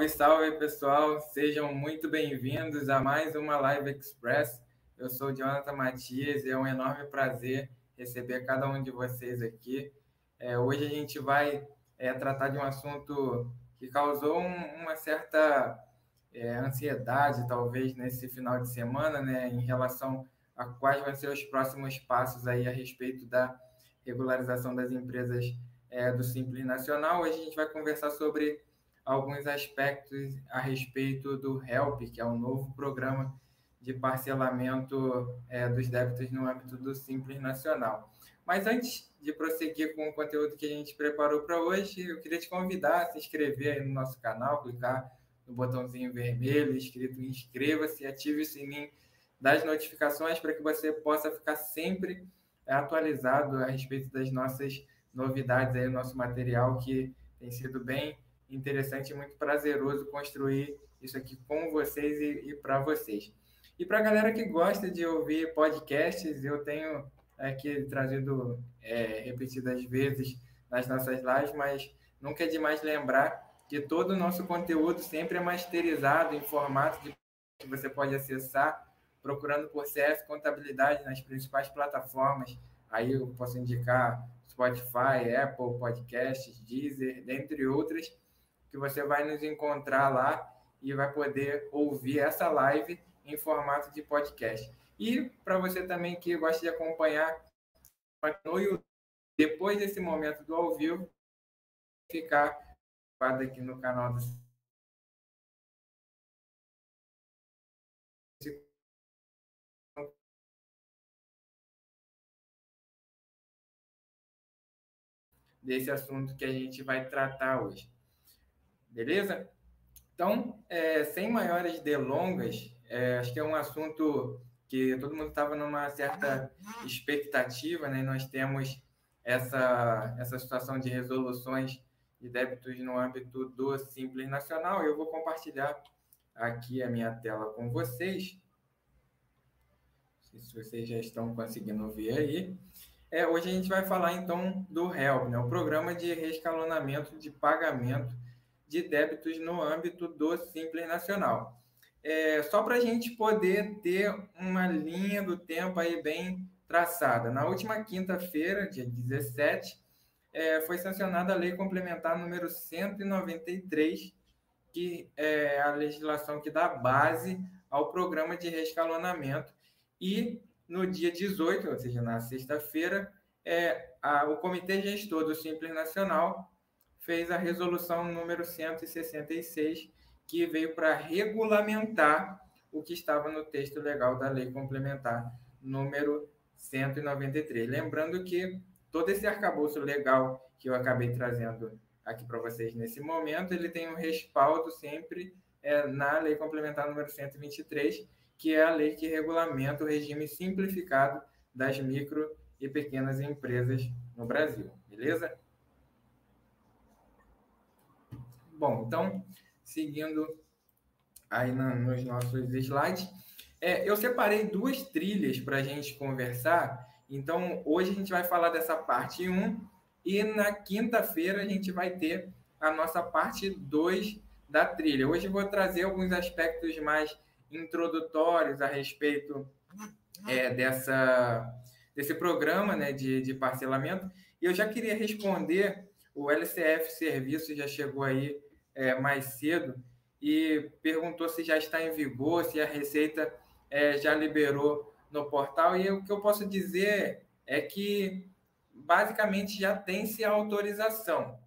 Salve, salve pessoal, sejam muito bem-vindos a mais uma Live Express. Eu sou o Jonathan Matias e é um enorme prazer receber cada um de vocês aqui. É, hoje a gente vai é, tratar de um assunto que causou um, uma certa é, ansiedade, talvez, nesse final de semana, né, em relação a quais vão ser os próximos passos aí a respeito da regularização das empresas é, do Simples Nacional. Hoje a gente vai conversar sobre alguns aspectos a respeito do HELP, que é um novo programa de parcelamento é, dos débitos no âmbito do Simples Nacional. Mas antes de prosseguir com o conteúdo que a gente preparou para hoje, eu queria te convidar a se inscrever aí no nosso canal, clicar no botãozinho vermelho escrito inscreva-se, ative o sininho das notificações para que você possa ficar sempre atualizado a respeito das nossas novidades aí, o nosso material que tem sido bem interessante e muito prazeroso construir isso aqui com vocês e, e para vocês. E para a galera que gosta de ouvir podcasts, eu tenho aqui trazido é, repetidas vezes nas nossas lives, mas nunca é demais lembrar que todo o nosso conteúdo sempre é masterizado em formato de que você pode acessar procurando por CS Contabilidade nas principais plataformas. Aí eu posso indicar Spotify, Apple Podcasts, Deezer, dentre outras que você vai nos encontrar lá e vai poder ouvir essa live em formato de podcast. E para você também que gosta de acompanhar no YouTube, depois desse momento do ao vivo, ficar aqui no canal do desse assunto que a gente vai tratar hoje. Beleza? Então, é, sem maiores delongas, é, acho que é um assunto que todo mundo estava numa certa expectativa, né? Nós temos essa, essa situação de resoluções de débitos no âmbito do Simples Nacional. Eu vou compartilhar aqui a minha tela com vocês. Não sei se vocês já estão conseguindo ver aí. É, hoje a gente vai falar então do HELP, né? o Programa de Rescalonamento de Pagamento de débitos no âmbito do Simples Nacional. É, só para a gente poder ter uma linha do tempo aí bem traçada. Na última quinta-feira, dia 17, é, foi sancionada a Lei Complementar número 193, que é a legislação que dá base ao programa de rescalonamento. E no dia 18, ou seja, na sexta-feira, é, o Comitê Gestor do Simples Nacional fez a resolução número 166, que veio para regulamentar o que estava no texto legal da lei complementar número 193. Lembrando que todo esse arcabouço legal que eu acabei trazendo aqui para vocês nesse momento, ele tem um respaldo sempre é, na lei complementar número 123, que é a lei que regulamenta o regime simplificado das micro e pequenas empresas no Brasil, beleza? Bom, então, seguindo aí na, nos nossos slides, é, eu separei duas trilhas para a gente conversar. Então, hoje a gente vai falar dessa parte 1 e na quinta-feira a gente vai ter a nossa parte 2 da trilha. Hoje eu vou trazer alguns aspectos mais introdutórios a respeito é, dessa, desse programa né, de, de parcelamento. E eu já queria responder, o LCF Serviço já chegou aí é, mais cedo e perguntou se já está em vigor, se a Receita é, já liberou no portal. E o que eu posso dizer é que basicamente já tem-se a autorização,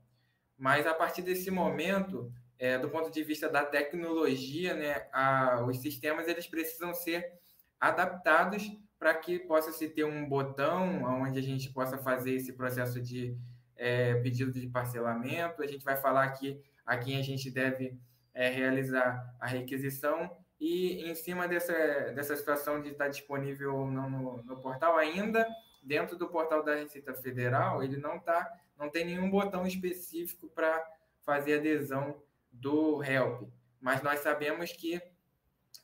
mas a partir desse momento, é, do ponto de vista da tecnologia, né, a, os sistemas eles precisam ser adaptados para que possa se ter um botão onde a gente possa fazer esse processo de é, pedido de parcelamento. A gente vai falar aqui a quem a gente deve é, realizar a requisição. E em cima dessa, dessa situação de estar disponível ou não no, no portal ainda dentro do portal da Receita Federal ele não tá não tem nenhum botão específico para fazer adesão do help mas nós sabemos que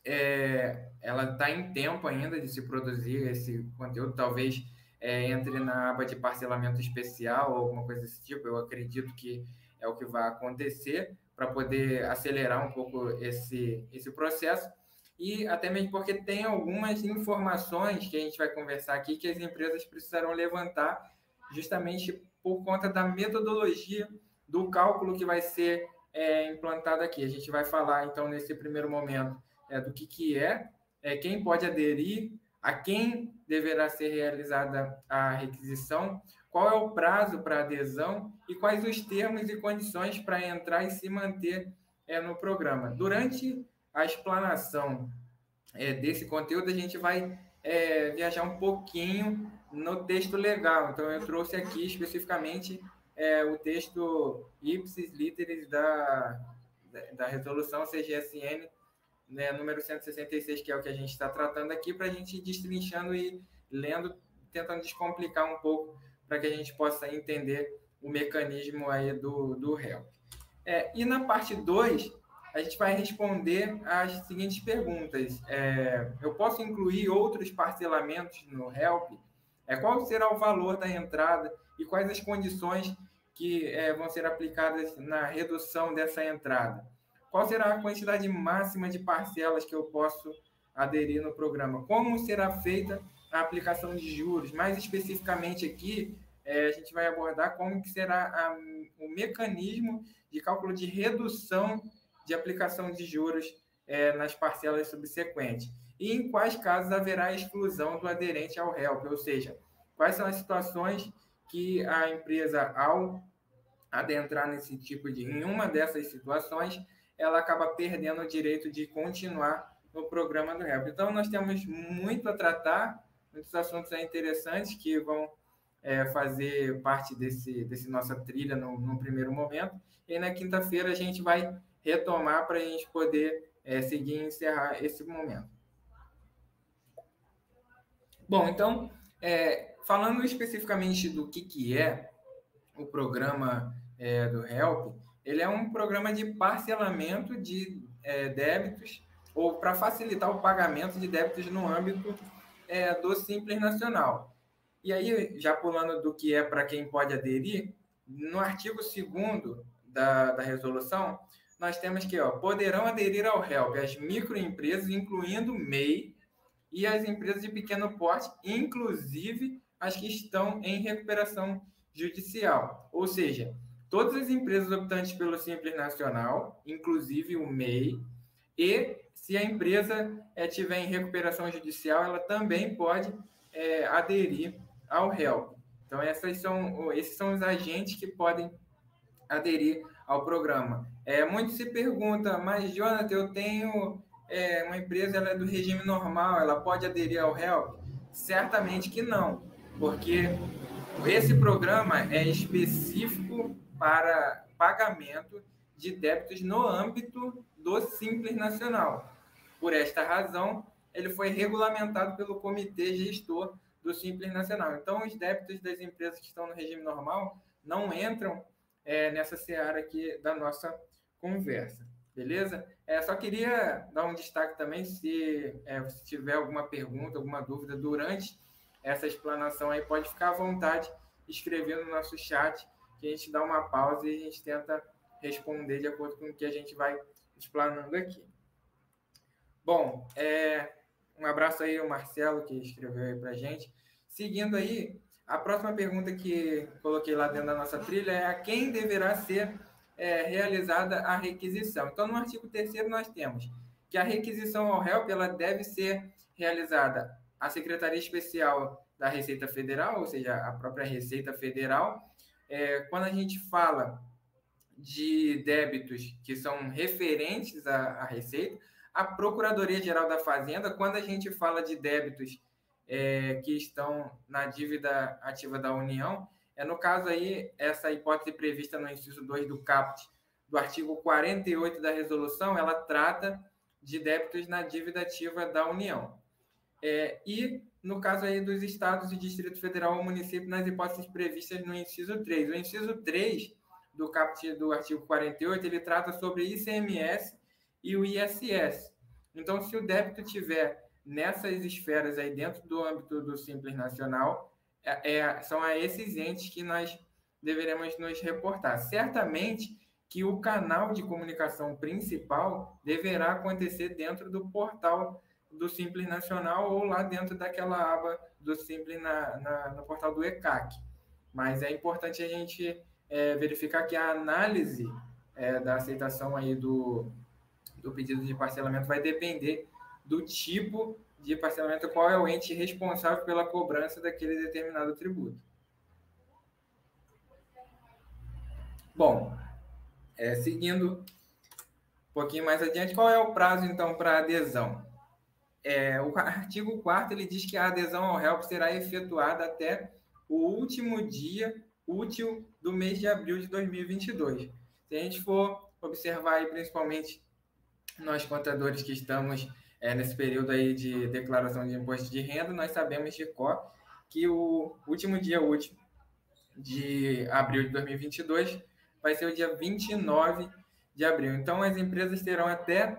é, ela está em tempo ainda de se produzir esse conteúdo. Talvez é, entre na aba de parcelamento especial ou alguma coisa desse tipo eu acredito que é o que vai acontecer, para poder acelerar um pouco esse, esse processo. E até mesmo porque tem algumas informações que a gente vai conversar aqui que as empresas precisarão levantar justamente por conta da metodologia do cálculo que vai ser é, implantado aqui. A gente vai falar, então, nesse primeiro momento, é, do que, que é, é, quem pode aderir, a quem deverá ser realizada a requisição, qual é o prazo para adesão e quais os termos e condições para entrar e se manter é, no programa. Durante a explanação é, desse conteúdo, a gente vai é, viajar um pouquinho no texto legal. Então, eu trouxe aqui especificamente é, o texto ipsis literis da, da resolução CGSN né, número 166, que é o que a gente está tratando aqui, para a gente ir destrinchando e lendo, tentando descomplicar um pouco, para que a gente possa entender o mecanismo aí do, do help. É, e na parte 2, a gente vai responder as seguintes perguntas. É, eu posso incluir outros parcelamentos no help? É, qual será o valor da entrada e quais as condições que é, vão ser aplicadas na redução dessa entrada? Qual será a quantidade máxima de parcelas que eu posso aderir no programa? Como será feita a aplicação de juros? Mais especificamente aqui, é, a gente vai abordar como que será a, o mecanismo de cálculo de redução de aplicação de juros é, nas parcelas subsequentes. E em quais casos haverá exclusão do aderente ao HELP, ou seja, quais são as situações que a empresa, ao adentrar nesse tipo de, em uma dessas situações, ela acaba perdendo o direito de continuar no programa do HELP. Então, nós temos muito a tratar, muitos assuntos interessantes que vão é, fazer parte desse, desse nossa trilha no, no primeiro momento. E na quinta-feira a gente vai retomar para a gente poder é, seguir e encerrar esse momento. Bom, então, é, falando especificamente do que, que é o programa é, do HELP, ele é um programa de parcelamento de é, débitos ou para facilitar o pagamento de débitos no âmbito é, do Simples Nacional. E aí, já pulando do que é para quem pode aderir, no artigo 2 da, da resolução, nós temos que ó, poderão aderir ao HELP as microempresas, incluindo MEI, e as empresas de pequeno porte, inclusive as que estão em recuperação judicial. Ou seja, todas as empresas optantes pelo Simples Nacional, inclusive o MEI, e se a empresa é, tiver em recuperação judicial, ela também pode é, aderir ao HELP. Então, essas são, esses são os agentes que podem aderir ao programa. É, muito se pergunta, mas, Jonathan, eu tenho é, uma empresa, ela é do regime normal, ela pode aderir ao HELP? Certamente que não, porque esse programa é específico para pagamento de débitos no âmbito do Simples Nacional. Por esta razão, ele foi regulamentado pelo Comitê Gestor do Simples Nacional. Então, os débitos das empresas que estão no regime normal não entram é, nessa seara aqui da nossa conversa, beleza? É, só queria dar um destaque também, se é, tiver alguma pergunta, alguma dúvida durante essa explanação aí, pode ficar à vontade escrever no nosso chat que a gente dá uma pausa e a gente tenta responder de acordo com o que a gente vai explanando aqui. Bom, é, um abraço aí ao Marcelo, que escreveu aí para a gente. Seguindo aí, a próxima pergunta que coloquei lá dentro da nossa trilha é a quem deverá ser é, realizada a requisição. Então, no artigo 3 nós temos que a requisição ao HELP ela deve ser realizada à Secretaria Especial da Receita Federal, ou seja, a própria Receita Federal, é, quando a gente fala de débitos que são referentes à, à Receita, a Procuradoria-Geral da Fazenda, quando a gente fala de débitos é, que estão na dívida ativa da União, é no caso aí, essa hipótese prevista no inciso 2 do CAPT, do artigo 48 da resolução, ela trata de débitos na dívida ativa da União. É, e no caso aí dos estados e Distrito Federal ou município, nas hipóteses previstas no inciso 3. O inciso 3 do caput do artigo 48, ele trata sobre ICMS e o ISS. Então, se o débito tiver nessas esferas aí dentro do âmbito do Simples Nacional, é, é, são a esses entes que nós deveremos nos reportar. Certamente que o canal de comunicação principal deverá acontecer dentro do portal do Simples Nacional ou lá dentro daquela aba do Simples na, na no portal do ECAC. Mas é importante a gente é, verificar que a análise é, da aceitação aí do, do pedido de parcelamento vai depender do tipo de parcelamento, qual é o ente responsável pela cobrança daquele determinado tributo. Bom, é, seguindo um pouquinho mais adiante, qual é o prazo, então, para adesão? É, o artigo 4 ele diz que a adesão ao HELP será efetuada até o último dia útil do mês de abril de 2022. Se a gente for observar aí, principalmente nós contadores que estamos é, nesse período aí de declaração de imposto de renda, nós sabemos de cor que o último dia útil de abril de 2022 vai ser o dia 29 de abril. Então, as empresas terão até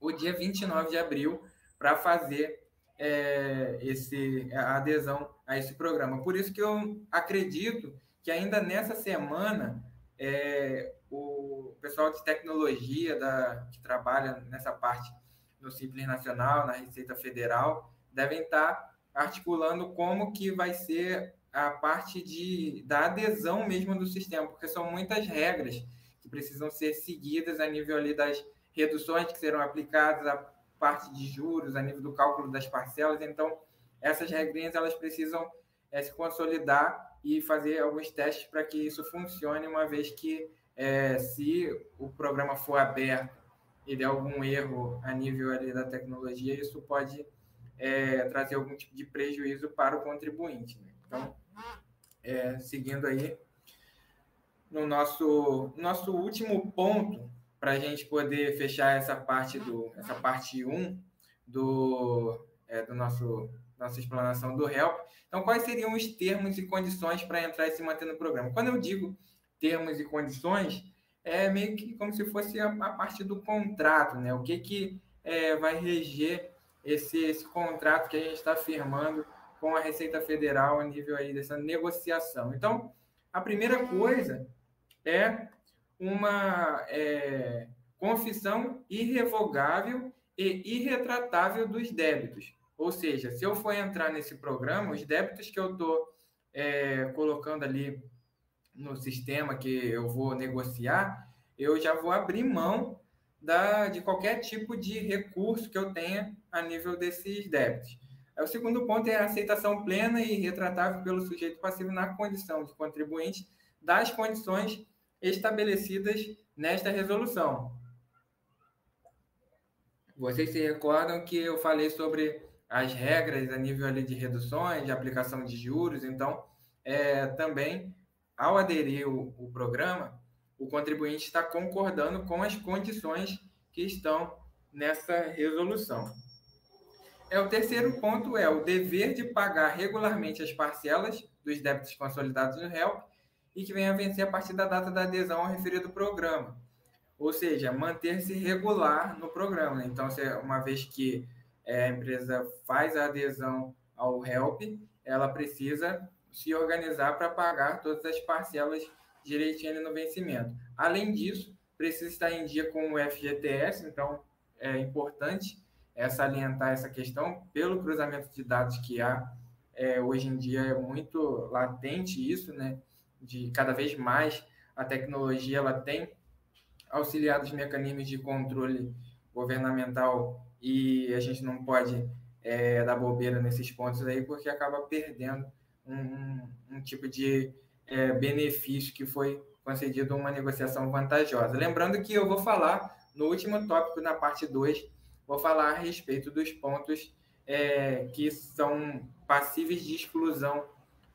o dia 29 de abril para fazer é, esse, a adesão a esse programa. Por isso que eu acredito que ainda nessa semana é, o pessoal de tecnologia da, que trabalha nessa parte no Simples Nacional, na Receita Federal, devem estar articulando como que vai ser a parte de, da adesão mesmo do sistema, porque são muitas regras que precisam ser seguidas a nível ali das reduções que serão aplicadas, a parte de juros, a nível do cálculo das parcelas. Então, essas regrinhas elas precisam é, se consolidar e fazer alguns testes para que isso funcione, uma vez que é, se o programa for aberto e der algum erro a nível ali da tecnologia, isso pode é, trazer algum tipo de prejuízo para o contribuinte. Né? Então, seguindo aí, no nosso, nosso último ponto, para a gente poder fechar essa parte do essa parte 1 do, é, do nosso nossa explanação do HELP. Então, quais seriam os termos e condições para entrar e se manter no programa? Quando eu digo termos e condições, é meio que como se fosse a, a parte do contrato, né? O que, que é, vai reger esse, esse contrato que a gente está firmando com a Receita Federal a nível aí dessa negociação. Então, a primeira coisa é uma é, confissão irrevogável e irretratável dos débitos. Ou seja, se eu for entrar nesse programa, os débitos que eu estou é, colocando ali no sistema que eu vou negociar, eu já vou abrir mão da, de qualquer tipo de recurso que eu tenha a nível desses débitos. O segundo ponto é a aceitação plena e retratável pelo sujeito passivo na condição de contribuinte das condições estabelecidas nesta resolução. Vocês se recordam que eu falei sobre as regras a nível ali de reduções, de aplicação de juros, então, é, também, ao aderir o, o programa, o contribuinte está concordando com as condições que estão nessa resolução. É, o terceiro ponto é o dever de pagar regularmente as parcelas dos débitos consolidados no HELP e que venha a vencer a partir da data da adesão ao referido programa. Ou seja, manter-se regular no programa. Né? Então, se, uma vez que é, a empresa faz a adesão ao HELP, ela precisa se organizar para pagar todas as parcelas direitinho no vencimento. Além disso, precisa estar em dia com o FGTS, então é importante é salientar essa questão pelo cruzamento de dados que há. É, hoje em dia é muito latente isso, né? De cada vez mais a tecnologia ela tem auxiliado os mecanismos de controle governamental e a gente não pode é, dar bobeira nesses pontos aí porque acaba perdendo um, um, tipo de é, benefício que foi concedido uma negociação vantajosa. Lembrando que eu vou falar no último tópico, na parte 2, vou falar a respeito dos pontos é, que são passíveis de exclusão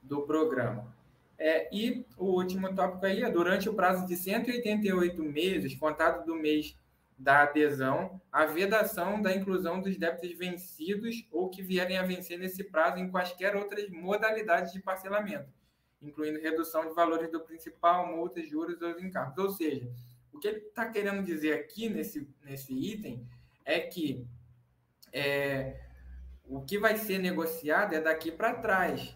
do programa. É, e o último tópico aí é durante o prazo de 188 meses, contado do mês da adesão, a vedação da inclusão dos débitos vencidos ou que vierem a vencer nesse prazo em quaisquer outras modalidades de parcelamento, incluindo redução de valores do principal, multas, juros ou encargos. Ou seja, o que ele está querendo dizer aqui nesse, nesse item é que é, o que vai ser negociado é daqui para trás.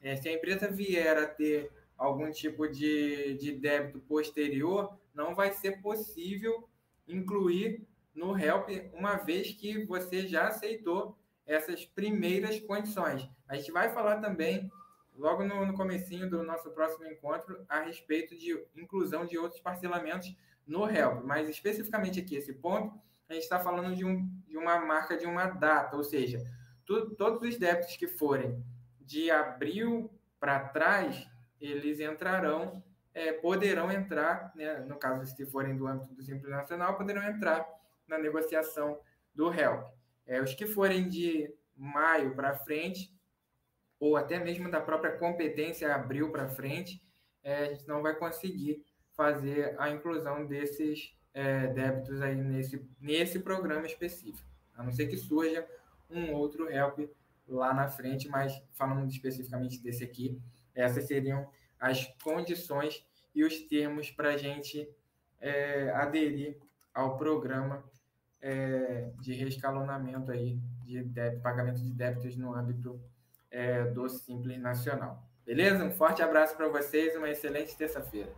É, se a empresa vier a ter algum tipo de, de débito posterior, não vai ser possível incluir no help, uma vez que você já aceitou essas primeiras condições. A gente vai falar também, logo no, no comecinho do nosso próximo encontro, a respeito de inclusão de outros parcelamentos no help, mas especificamente aqui, esse ponto, a gente está falando de, um, de uma marca de uma data, ou seja, tu, todos os débitos que forem de abril para trás, eles entrarão, é, poderão entrar, né, no caso, se forem do âmbito do Simples Nacional, poderão entrar na negociação do HELP. É, os que forem de maio para frente, ou até mesmo da própria competência abril para frente, é, a gente não vai conseguir fazer a inclusão desses é, débitos aí nesse, nesse programa específico, a não ser que surja um outro help lá na frente, mas falando especificamente desse aqui, essas seriam as condições e os termos para a gente é, aderir ao programa é, de reescalonamento aí de débito, pagamento de débitos no âmbito é, do Simples Nacional. Beleza? Um forte abraço para vocês, uma excelente terça-feira.